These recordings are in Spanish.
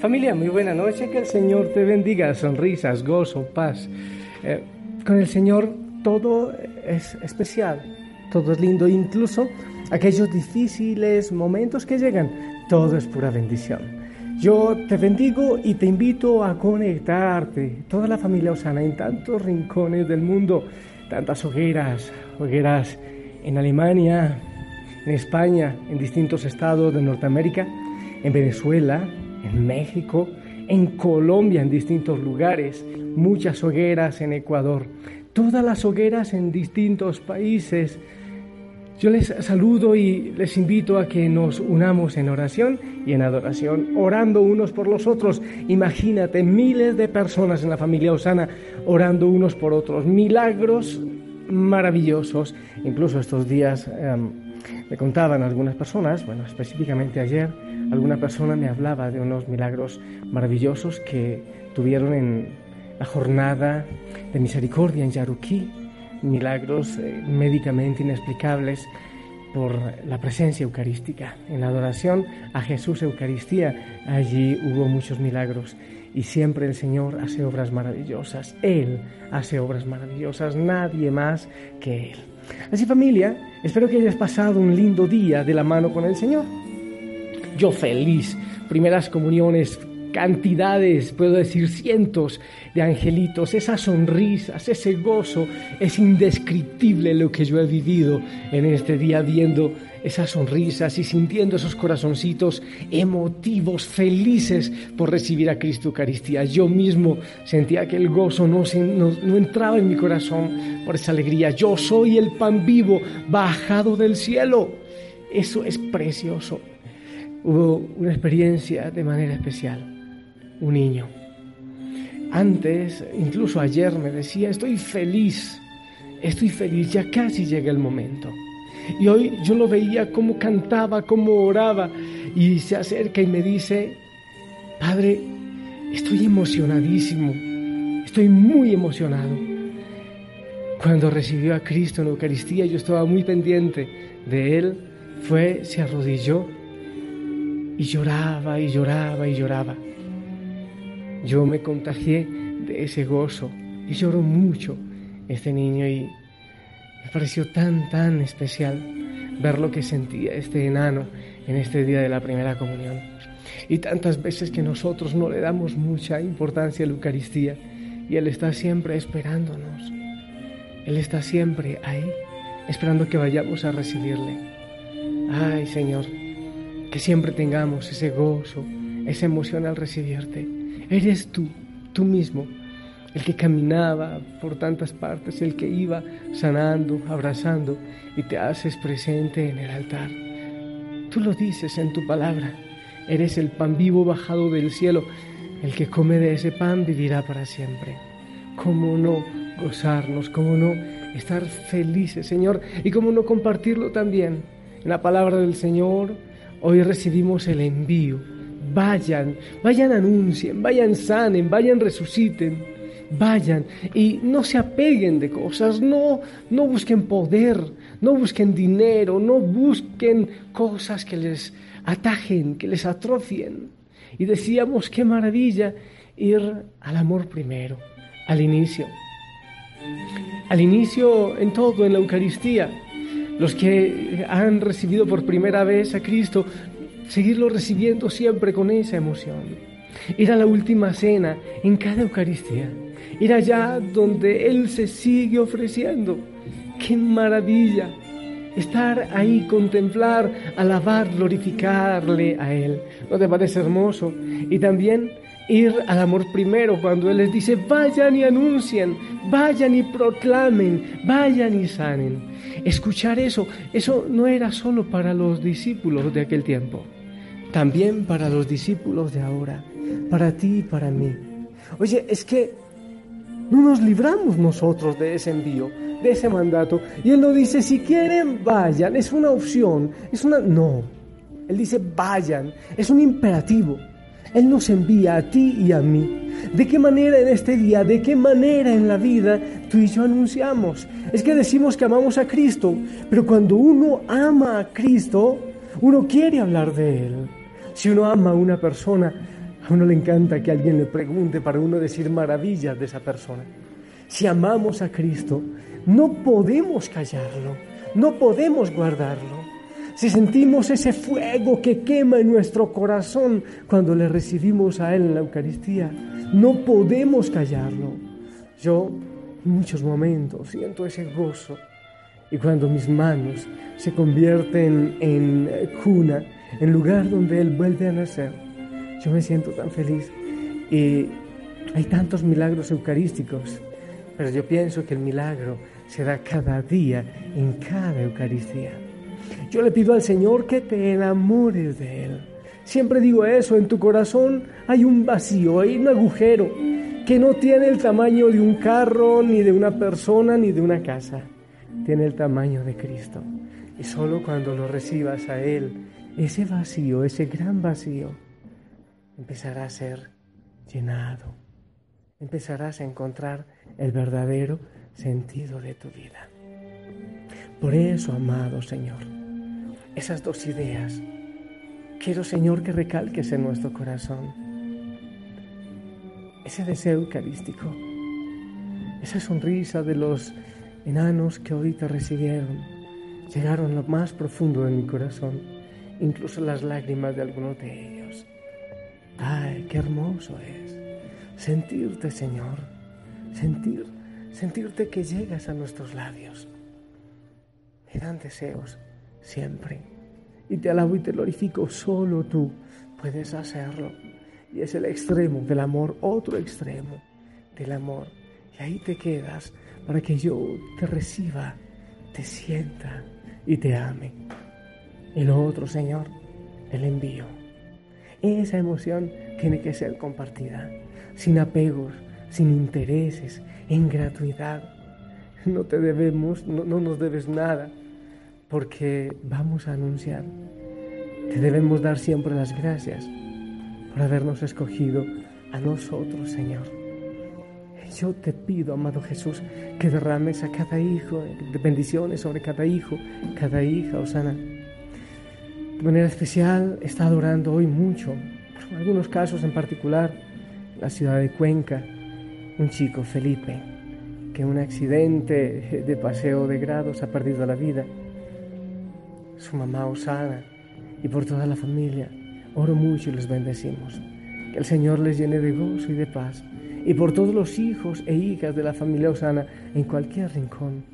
Familia, muy buena noche, que el Señor te bendiga, sonrisas, gozo, paz. Eh, con el Señor todo es especial, todo es lindo, incluso aquellos difíciles momentos que llegan, todo es pura bendición. Yo te bendigo y te invito a conectarte, toda la familia Osana, en tantos rincones del mundo, tantas hogueras, hogueras en Alemania, en España, en distintos estados de Norteamérica, en Venezuela, en México, en Colombia, en distintos lugares, muchas hogueras en Ecuador, todas las hogueras en distintos países. Yo les saludo y les invito a que nos unamos en oración y en adoración, orando unos por los otros. Imagínate miles de personas en la familia Osana orando unos por otros, milagros maravillosos. Incluso estos días em, me contaban algunas personas, bueno, específicamente ayer, alguna persona me hablaba de unos milagros maravillosos que tuvieron en la jornada de misericordia en Yaruquí, milagros eh, médicamente inexplicables por la presencia eucarística. En la adoración a Jesús Eucaristía, allí hubo muchos milagros y siempre el Señor hace obras maravillosas. Él hace obras maravillosas, nadie más que Él. Así familia, espero que hayas pasado un lindo día de la mano con el Señor yo feliz. Primeras comuniones, cantidades, puedo decir cientos de angelitos, esas sonrisas, ese gozo, es indescriptible lo que yo he vivido en este día viendo esas sonrisas y sintiendo esos corazoncitos emotivos, felices por recibir a Cristo Eucaristía. Yo mismo sentía que el gozo no, no, no entraba en mi corazón por esa alegría. Yo soy el pan vivo bajado del cielo. Eso es precioso hubo una experiencia de manera especial. Un niño. Antes, incluso ayer me decía, estoy feliz, estoy feliz, ya casi llega el momento. Y hoy yo lo veía cómo cantaba, cómo oraba, y se acerca y me dice, Padre, estoy emocionadísimo, estoy muy emocionado. Cuando recibió a Cristo en la Eucaristía, yo estaba muy pendiente de Él, fue, se arrodilló y lloraba y lloraba y lloraba. Yo me contagié de ese gozo y lloró mucho este niño y me pareció tan, tan especial ver lo que sentía este enano en este día de la primera comunión. Y tantas veces que nosotros no le damos mucha importancia a la Eucaristía y Él está siempre esperándonos. Él está siempre ahí, esperando que vayamos a recibirle. Ay, Señor, que siempre tengamos ese gozo, esa emoción al recibirte. Eres tú, tú mismo, el que caminaba por tantas partes, el que iba sanando, abrazando y te haces presente en el altar. Tú lo dices en tu palabra, eres el pan vivo bajado del cielo, el que come de ese pan vivirá para siempre. ¿Cómo no gozarnos? ¿Cómo no estar felices, Señor? Y cómo no compartirlo también en la palabra del Señor, Hoy recibimos el envío. Vayan, vayan, anuncien, vayan, sanen, vayan, resuciten, vayan y no se apeguen de cosas, no, no busquen poder, no busquen dinero, no busquen cosas que les atajen, que les atrofien. Y decíamos, qué maravilla ir al amor primero, al inicio. Al inicio en todo, en la Eucaristía los que han recibido por primera vez a Cristo, seguirlo recibiendo siempre con esa emoción. Ir a la última cena en cada Eucaristía ir allá donde Él se sigue ofreciendo. ¡Qué maravilla! Estar ahí, contemplar, alabar, glorificarle a Él. ¿No te parece hermoso? Y también ir al amor primero cuando Él les dice, vayan y anuncien, vayan y proclamen, vayan y sanen. Escuchar eso, eso no era solo para los discípulos de aquel tiempo, también para los discípulos de ahora, para ti y para mí. Oye, es que no nos libramos nosotros de ese envío, de ese mandato. Y Él no dice, si quieren, vayan, es una opción, es una... No, Él dice, vayan, es un imperativo. Él nos envía a ti y a mí. ¿De qué manera en este día, de qué manera en la vida tú y yo anunciamos? Es que decimos que amamos a Cristo, pero cuando uno ama a Cristo, uno quiere hablar de Él. Si uno ama a una persona, a uno le encanta que alguien le pregunte para uno decir maravillas de esa persona. Si amamos a Cristo, no podemos callarlo, no podemos guardarlo. Si sentimos ese fuego que quema en nuestro corazón cuando le recibimos a Él en la Eucaristía, no podemos callarlo. Yo en muchos momentos siento ese gozo y cuando mis manos se convierten en cuna, en lugar donde Él vuelve a nacer, yo me siento tan feliz. Y hay tantos milagros eucarísticos, pero yo pienso que el milagro se da cada día en cada Eucaristía. Yo le pido al Señor que te enamores de Él. Siempre digo eso, en tu corazón hay un vacío, hay un agujero que no tiene el tamaño de un carro, ni de una persona, ni de una casa. Tiene el tamaño de Cristo. Y solo cuando lo recibas a Él, ese vacío, ese gran vacío, empezará a ser llenado. Empezarás a encontrar el verdadero sentido de tu vida. Por eso, amado Señor, esas dos ideas, quiero Señor que recalques en nuestro corazón. Ese deseo eucarístico, esa sonrisa de los enanos que te recibieron, llegaron lo más profundo de mi corazón, incluso las lágrimas de algunos de ellos. Ay, qué hermoso es sentirte, Señor, sentir, sentirte que llegas a nuestros labios. Me dan deseos siempre. Y te alabo y te glorifico, solo tú puedes hacerlo. Y es el extremo del amor, otro extremo del amor. Y ahí te quedas para que yo te reciba, te sienta y te ame. El otro, Señor, el envío. Esa emoción tiene que ser compartida, sin apegos, sin intereses, en gratuidad. No te debemos, no, no nos debes nada, porque vamos a anunciar. Te debemos dar siempre las gracias por habernos escogido a nosotros, Señor. Yo te pido, amado Jesús, que derrames a cada hijo bendiciones sobre cada hijo, cada hija, Osana. De manera especial, está adorando hoy mucho, algunos casos en particular, la ciudad de Cuenca, un chico, Felipe, que en un accidente de paseo de grados ha perdido la vida. Su mamá Osana y por toda la familia, oro mucho y les bendecimos. Que el Señor les llene de gozo y de paz. Y por todos los hijos e hijas de la familia Osana en cualquier rincón.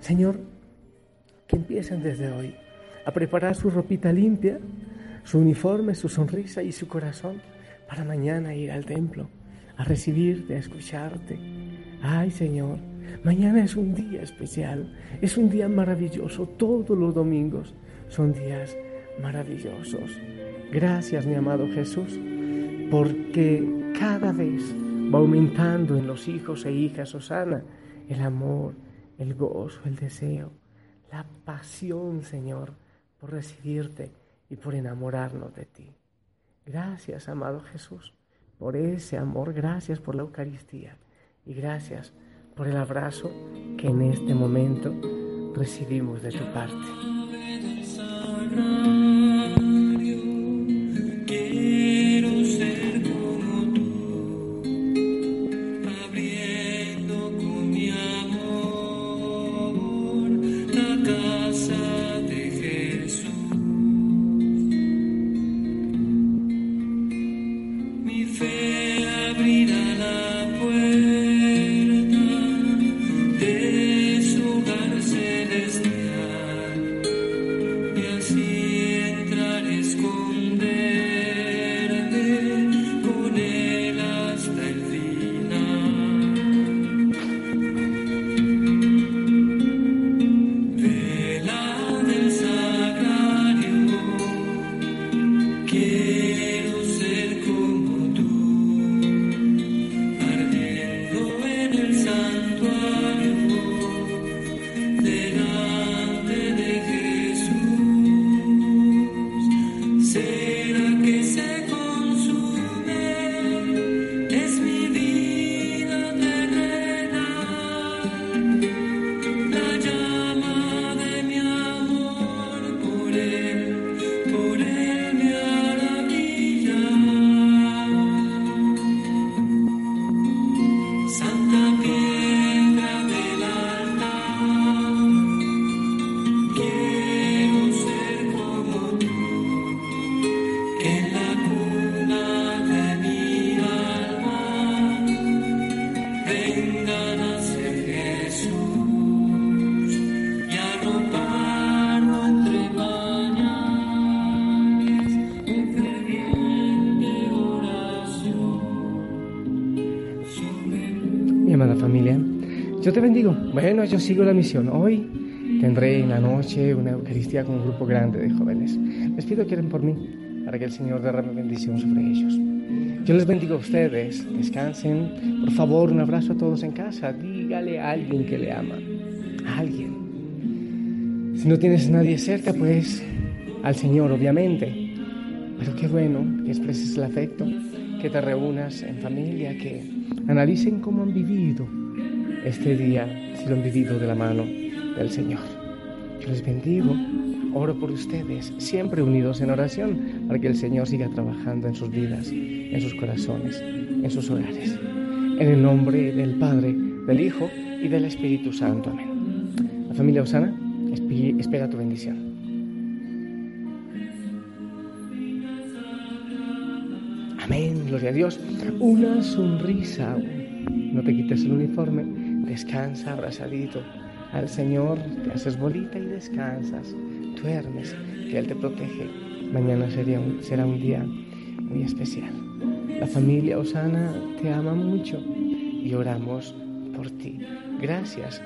Señor, que empiecen desde hoy a preparar su ropita limpia, su uniforme, su sonrisa y su corazón para mañana ir al templo, a recibirte, a escucharte. Ay Señor, mañana es un día especial, es un día maravilloso, todos los domingos son días maravillosos. Gracias, mi amado Jesús, porque cada vez va aumentando en los hijos e hijas Osana el amor, el gozo, el deseo, la pasión, Señor, por recibirte y por enamorarnos de ti. Gracias, amado Jesús, por ese amor, gracias por la Eucaristía y gracias por el abrazo que en este momento recibimos de tu parte. Bendigo. Bueno, yo sigo la misión. Hoy tendré en la noche una Eucaristía con un grupo grande de jóvenes. Les pido que oren por mí, para que el Señor derrame bendición sobre ellos. Yo les bendigo a ustedes. Descansen. Por favor, un abrazo a todos en casa. Dígale a alguien que le ama. A alguien. Si no tienes a nadie cerca, pues al Señor, obviamente. Pero qué bueno que expreses el afecto, que te reúnas en familia, que analicen cómo han vivido este día, si lo han vivido de la mano del Señor. Yo les bendigo, oro por ustedes, siempre unidos en oración, para que el Señor siga trabajando en sus vidas, en sus corazones, en sus hogares. En el nombre del Padre, del Hijo y del Espíritu Santo. Amén. La familia Osana espera tu bendición. Amén, gloria a Dios. Una sonrisa. No te quites el uniforme. Descansa abrazadito al Señor. Te haces bolita y descansas. Duermes, que Él te protege. Mañana será un día muy especial. La familia Osana te ama mucho y oramos por ti. Gracias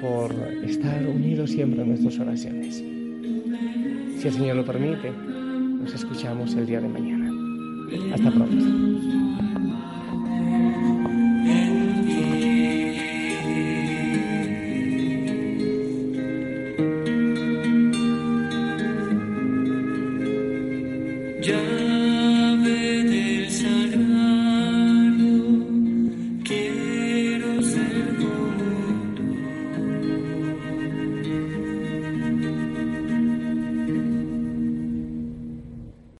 por estar unidos siempre en nuestras oraciones. Si el Señor lo permite, nos escuchamos el día de mañana. Hasta pronto.